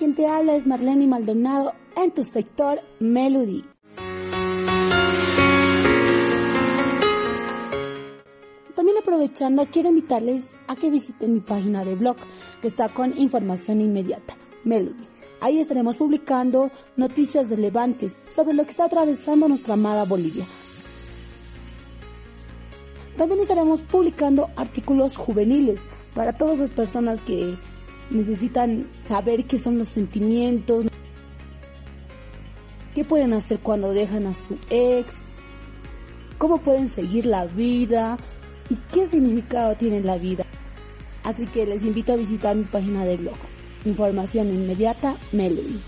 quien te habla es Marlene Maldonado en tu sector Melody. También aprovechando, quiero invitarles a que visiten mi página de blog, que está con información inmediata, Melody. Ahí estaremos publicando noticias relevantes sobre lo que está atravesando nuestra amada Bolivia. También estaremos publicando artículos juveniles para todas las personas que necesitan saber qué son los sentimientos, qué pueden hacer cuando dejan a su ex, cómo pueden seguir la vida y qué significado tiene la vida. Así que les invito a visitar mi página de blog. Información inmediata, Melody.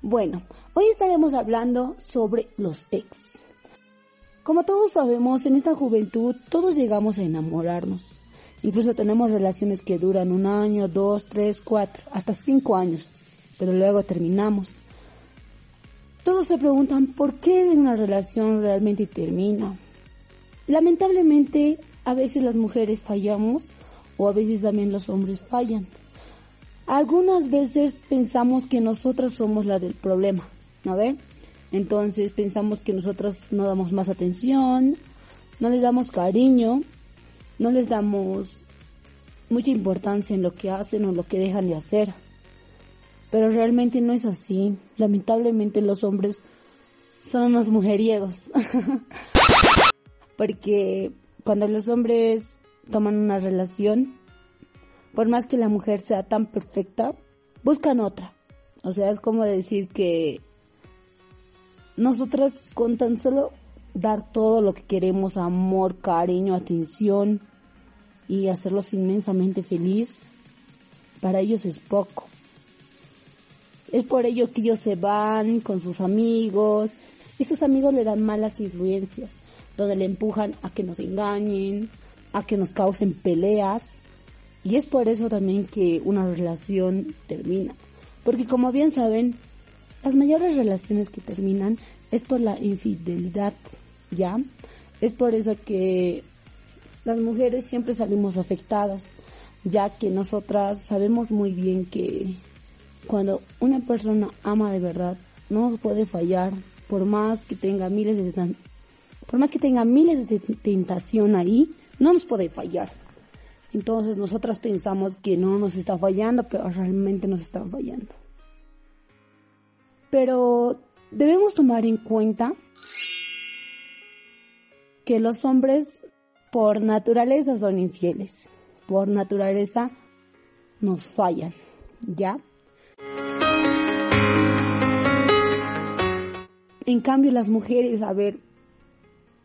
Bueno, hoy estaremos hablando sobre los ex. Como todos sabemos, en esta juventud todos llegamos a enamorarnos. Incluso tenemos relaciones que duran un año, dos, tres, cuatro, hasta cinco años, pero luego terminamos. Todos se preguntan por qué una relación realmente termina. Lamentablemente, a veces las mujeres fallamos o a veces también los hombres fallan. Algunas veces pensamos que nosotros somos la del problema, ¿no ve? Entonces pensamos que nosotros no damos más atención, no les damos cariño, no les damos mucha importancia en lo que hacen o lo que dejan de hacer. Pero realmente no es así. Lamentablemente los hombres son unos mujeriegos. Porque cuando los hombres toman una relación, por más que la mujer sea tan perfecta, buscan otra. O sea, es como decir que nosotras con tan solo dar todo lo que queremos, amor, cariño, atención y hacerlos inmensamente feliz, para ellos es poco. Es por ello que ellos se van con sus amigos y sus amigos le dan malas influencias, donde le empujan a que nos engañen, a que nos causen peleas. Y es por eso también que una relación termina. Porque como bien saben, las mayores relaciones que terminan es por la infidelidad, ¿ya? Es por eso que las mujeres siempre salimos afectadas, ya que nosotras sabemos muy bien que cuando una persona ama de verdad, no nos puede fallar, por más que tenga miles de por más que tenga miles de tentación ahí, no nos puede fallar. Entonces nosotras pensamos que no nos está fallando, pero realmente nos están fallando. Pero debemos tomar en cuenta que los hombres por naturaleza son infieles, por naturaleza nos fallan, ¿ya? En cambio las mujeres, a ver,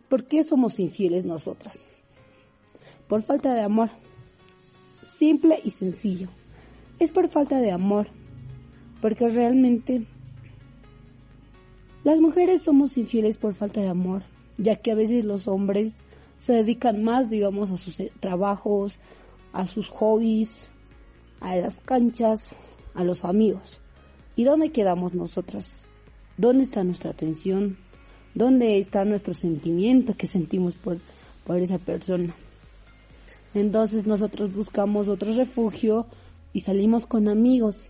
¿por qué somos infieles nosotras? Por falta de amor. Simple y sencillo. Es por falta de amor. Porque realmente las mujeres somos infieles por falta de amor, ya que a veces los hombres se dedican más, digamos, a sus eh, trabajos, a sus hobbies, a las canchas, a los amigos. ¿Y dónde quedamos nosotras? ¿Dónde está nuestra atención? ¿Dónde está nuestro sentimiento que sentimos por, por esa persona? Entonces nosotros buscamos otro refugio y salimos con amigos,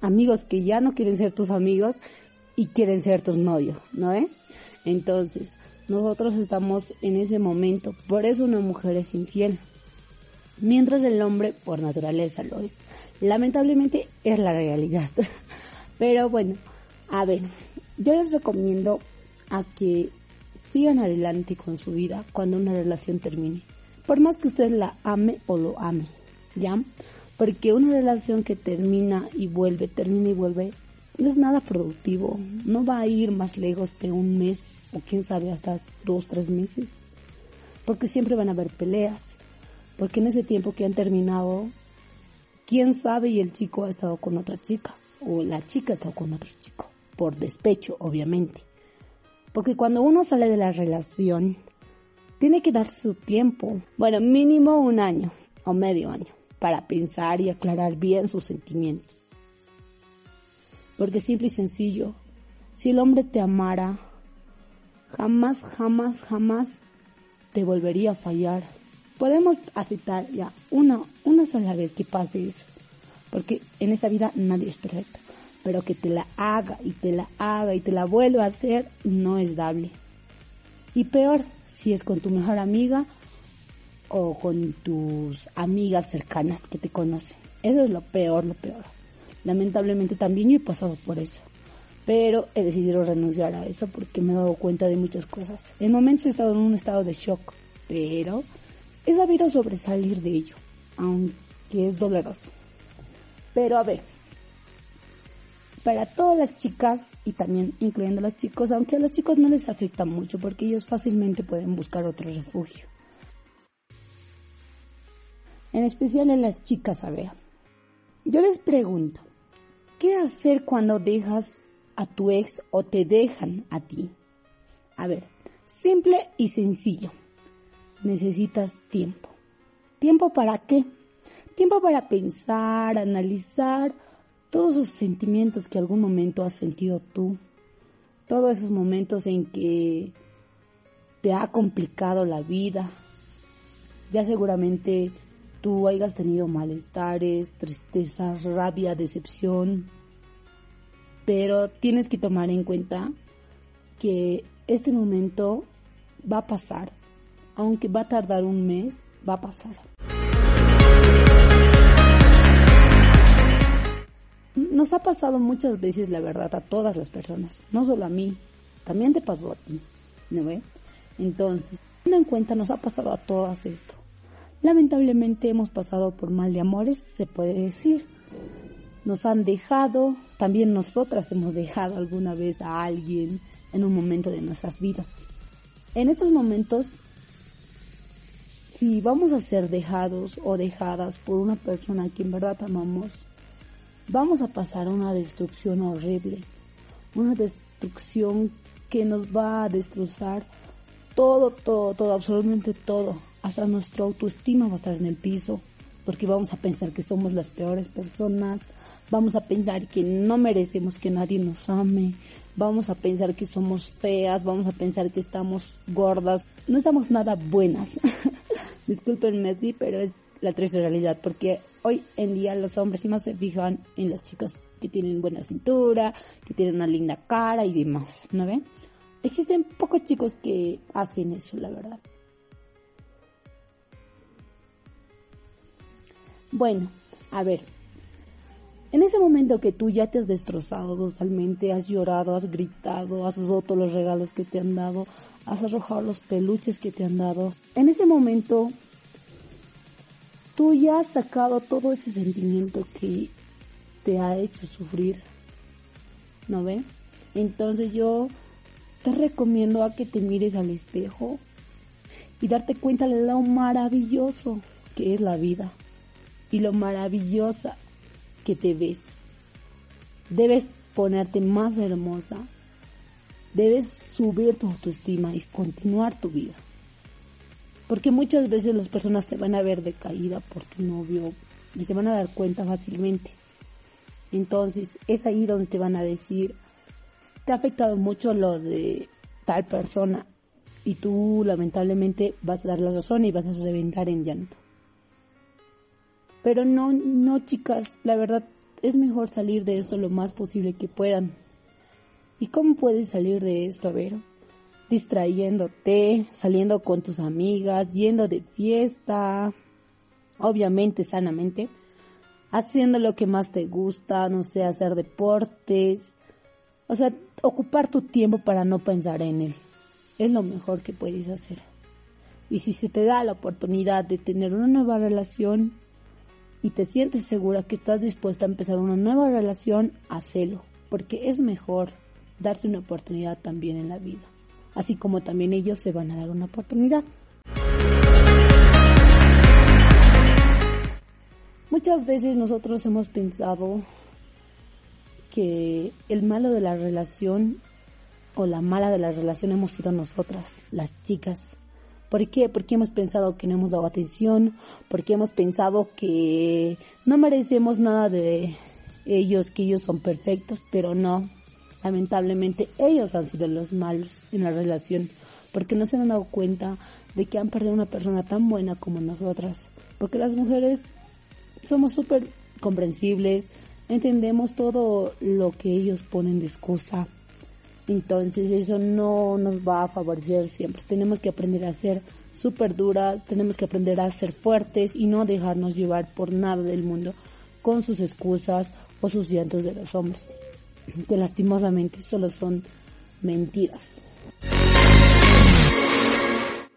amigos que ya no quieren ser tus amigos y quieren ser tus novios, ¿no? Entonces, nosotros estamos en ese momento, por eso una mujer es infiel. Mientras el hombre por naturaleza lo es. Lamentablemente es la realidad. Pero bueno, a ver, yo les recomiendo a que sigan adelante con su vida cuando una relación termine. Por más que usted la ame o lo ame, ¿ya? Porque una relación que termina y vuelve, termina y vuelve, no es nada productivo, no va a ir más lejos de un mes o quién sabe hasta dos, tres meses, porque siempre van a haber peleas, porque en ese tiempo que han terminado, quién sabe y el chico ha estado con otra chica o la chica ha estado con otro chico, por despecho obviamente, porque cuando uno sale de la relación, tiene que darse su tiempo, bueno, mínimo un año o medio año, para pensar y aclarar bien sus sentimientos porque simple y sencillo, si el hombre te amara, jamás, jamás, jamás te volvería a fallar. podemos aceptar ya una, una sola vez que pase eso, porque en esa vida nadie es perfecto, pero que te la haga y te la haga y te la vuelva a hacer no es dable. Y peor si es con tu mejor amiga o con tus amigas cercanas que te conocen. Eso es lo peor, lo peor. Lamentablemente también yo he pasado por eso. Pero he decidido renunciar a eso porque me he dado cuenta de muchas cosas. En momentos he estado en un estado de shock, pero he sabido sobresalir de ello, aunque es doloroso. Pero a ver, para todas las chicas y también incluyendo a los chicos, aunque a los chicos no les afecta mucho porque ellos fácilmente pueden buscar otro refugio. En especial en las chicas, a ver. Yo les pregunto, ¿qué hacer cuando dejas a tu ex o te dejan a ti? A ver, simple y sencillo. Necesitas tiempo. ¿Tiempo para qué? Tiempo para pensar, analizar todos esos sentimientos que algún momento has sentido tú. Todos esos momentos en que te ha complicado la vida. Ya seguramente tú hayas tenido malestares, tristeza, rabia, decepción, pero tienes que tomar en cuenta que este momento va a pasar, aunque va a tardar un mes, va a pasar. Nos ha pasado muchas veces, la verdad, a todas las personas, no solo a mí, también te pasó a ti, ¿no ve? Entonces, teniendo en cuenta, nos ha pasado a todas esto. Lamentablemente hemos pasado por mal de amores, se puede decir. Nos han dejado, también nosotras hemos dejado alguna vez a alguien en un momento de nuestras vidas. En estos momentos, si vamos a ser dejados o dejadas por una persona que en verdad amamos, vamos a pasar una destrucción horrible, una destrucción que nos va a destrozar todo, todo, todo, absolutamente todo hasta nuestra autoestima va a estar en el piso, porque vamos a pensar que somos las peores personas, vamos a pensar que no merecemos que nadie nos ame, vamos a pensar que somos feas, vamos a pensar que estamos gordas, no estamos nada buenas. Discúlpenme así, pero es la triste realidad, porque hoy en día los hombres sí más se fijan en las chicas que tienen buena cintura, que tienen una linda cara y demás, ¿no ven? Existen pocos chicos que hacen eso, la verdad. Bueno, a ver. En ese momento que tú ya te has destrozado totalmente, has llorado, has gritado, has roto los regalos que te han dado, has arrojado los peluches que te han dado, en ese momento tú ya has sacado todo ese sentimiento que te ha hecho sufrir. ¿No ve? Entonces yo te recomiendo a que te mires al espejo y darte cuenta de lo maravilloso que es la vida y lo maravillosa que te ves. Debes ponerte más hermosa. Debes subir tu autoestima y continuar tu vida. Porque muchas veces las personas te van a ver decaída por tu novio y se van a dar cuenta fácilmente. Entonces es ahí donde te van a decir, te ha afectado mucho lo de tal persona y tú lamentablemente vas a dar la razón y vas a reventar en llanto. Pero no, no chicas, la verdad es mejor salir de esto lo más posible que puedan. ¿Y cómo puedes salir de esto? A ver, distrayéndote, saliendo con tus amigas, yendo de fiesta, obviamente sanamente, haciendo lo que más te gusta, no sé, hacer deportes, o sea, ocupar tu tiempo para no pensar en él. Es lo mejor que puedes hacer. Y si se te da la oportunidad de tener una nueva relación, y te sientes segura que estás dispuesta a empezar una nueva relación, hacelo, porque es mejor darse una oportunidad también en la vida, así como también ellos se van a dar una oportunidad. Muchas veces nosotros hemos pensado que el malo de la relación o la mala de la relación hemos sido nosotras, las chicas. ¿Por qué? Porque hemos pensado que no hemos dado atención, porque hemos pensado que no merecemos nada de ellos, que ellos son perfectos, pero no. Lamentablemente ellos han sido los malos en la relación, porque no se han dado cuenta de que han perdido una persona tan buena como nosotras, porque las mujeres somos súper comprensibles, entendemos todo lo que ellos ponen de excusa. Entonces eso no nos va a favorecer siempre. Tenemos que aprender a ser súper duras, tenemos que aprender a ser fuertes y no dejarnos llevar por nada del mundo con sus excusas o sus llantos de los hombres, que lastimosamente solo son mentiras.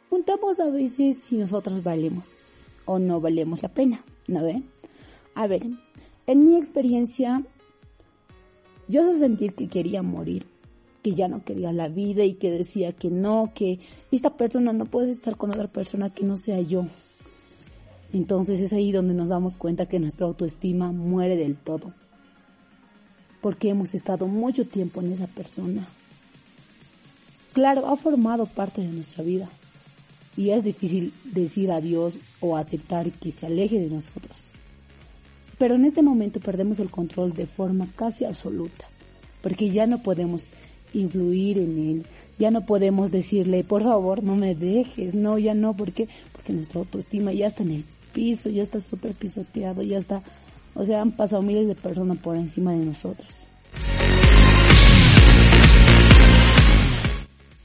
Juntamos a veces si nosotros valemos o no valemos la pena, ¿no ven? A ver, en mi experiencia, yo sé sentir que quería morir, que ya no quería la vida y que decía que no, que esta persona no puede estar con otra persona que no sea yo. Entonces es ahí donde nos damos cuenta que nuestra autoestima muere del todo. Porque hemos estado mucho tiempo en esa persona. Claro, ha formado parte de nuestra vida. Y es difícil decir adiós o aceptar que se aleje de nosotros. Pero en este momento perdemos el control de forma casi absoluta, porque ya no podemos influir en él, ya no podemos decirle, por favor, no me dejes, no, ya no, ¿por qué? Porque nuestra autoestima ya está en el piso, ya está súper pisoteado, ya está, o sea, han pasado miles de personas por encima de nosotros.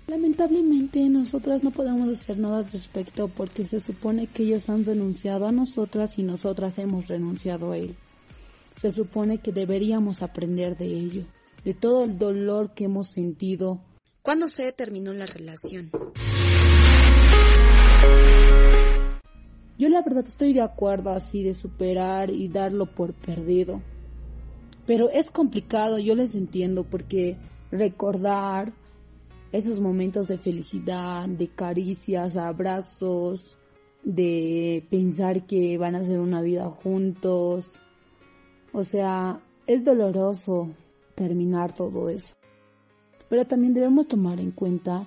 Lamentablemente nosotras no podemos hacer nada al respecto porque se supone que ellos han renunciado a nosotras y nosotras hemos renunciado a él. Se supone que deberíamos aprender de ello, de todo el dolor que hemos sentido. ¿Cuándo se terminó la relación? Yo la verdad estoy de acuerdo así de superar y darlo por perdido. Pero es complicado, yo les entiendo, porque recordar esos momentos de felicidad, de caricias, abrazos, de pensar que van a hacer una vida juntos. O sea, es doloroso terminar todo eso. Pero también debemos tomar en cuenta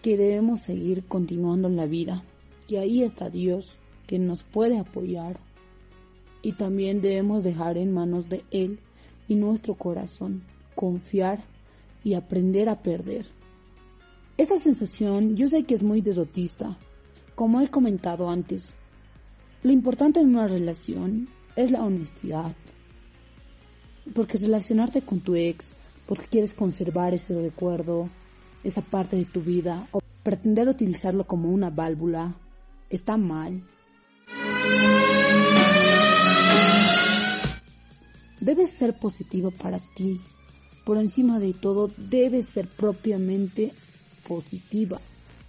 que debemos seguir continuando en la vida, que ahí está Dios, que nos puede apoyar. Y también debemos dejar en manos de Él y nuestro corazón, confiar y aprender a perder. Esta sensación yo sé que es muy derrotista. Como he comentado antes, lo importante en una relación es la honestidad. Porque relacionarte con tu ex, porque quieres conservar ese recuerdo, esa parte de tu vida, o pretender utilizarlo como una válvula, está mal. Debes ser positivo para ti, por encima de todo, debes ser propiamente positiva,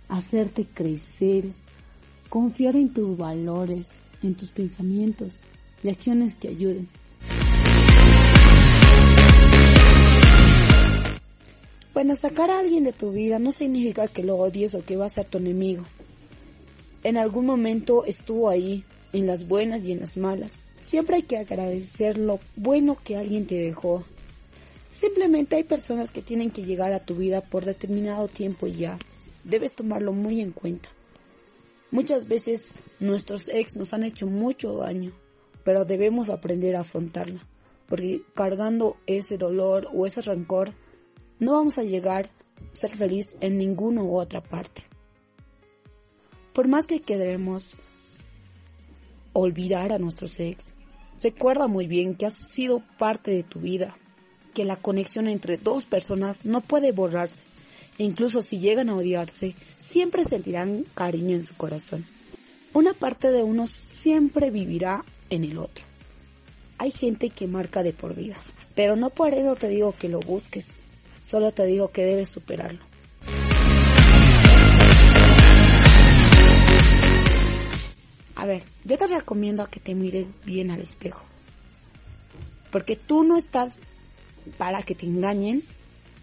hacerte crecer, confiar en tus valores, en tus pensamientos y acciones que ayuden. Sacar a alguien de tu vida no significa que lo odies o que va a ser tu enemigo. En algún momento estuvo ahí, en las buenas y en las malas. Siempre hay que agradecer lo bueno que alguien te dejó, Simplemente hay personas que tienen que llegar a tu vida por determinado tiempo y ya. Debes tomarlo muy en cuenta. Muchas veces nuestros ex nos han hecho mucho daño, pero debemos aprender a afrontarla, porque cargando ese dolor o ese rencor, no vamos a llegar a ser feliz en ninguna u otra parte. Por más que queremos olvidar a nuestros ex, recuerda muy bien que has sido parte de tu vida, que la conexión entre dos personas no puede borrarse e incluso si llegan a odiarse, siempre sentirán cariño en su corazón. Una parte de uno siempre vivirá en el otro. Hay gente que marca de por vida, pero no por eso te digo que lo busques, solo te digo que debes superarlo. A ver, yo te recomiendo que te mires bien al espejo, porque tú no estás para que te engañen,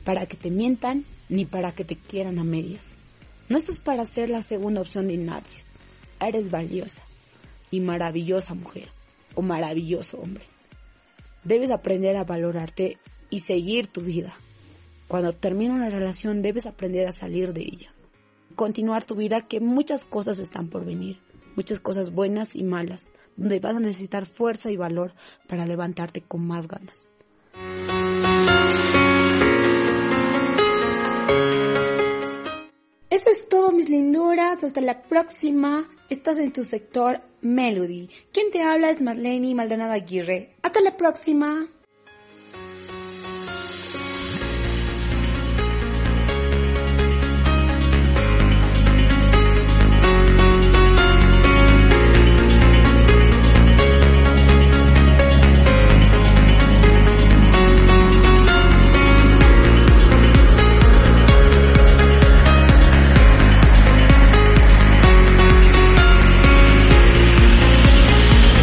para que te mientan, ni para que te quieran a medias. No estás para ser la segunda opción de nadie. Eres valiosa y maravillosa mujer o maravilloso hombre. Debes aprender a valorarte y seguir tu vida. Cuando termina una relación debes aprender a salir de ella. Continuar tu vida que muchas cosas están por venir, muchas cosas buenas y malas, donde vas a necesitar fuerza y valor para levantarte con más ganas. mis linduras, hasta la próxima. Estás en tu sector Melody. Quien te habla es Marlene Maldonado Aguirre. Hasta la próxima.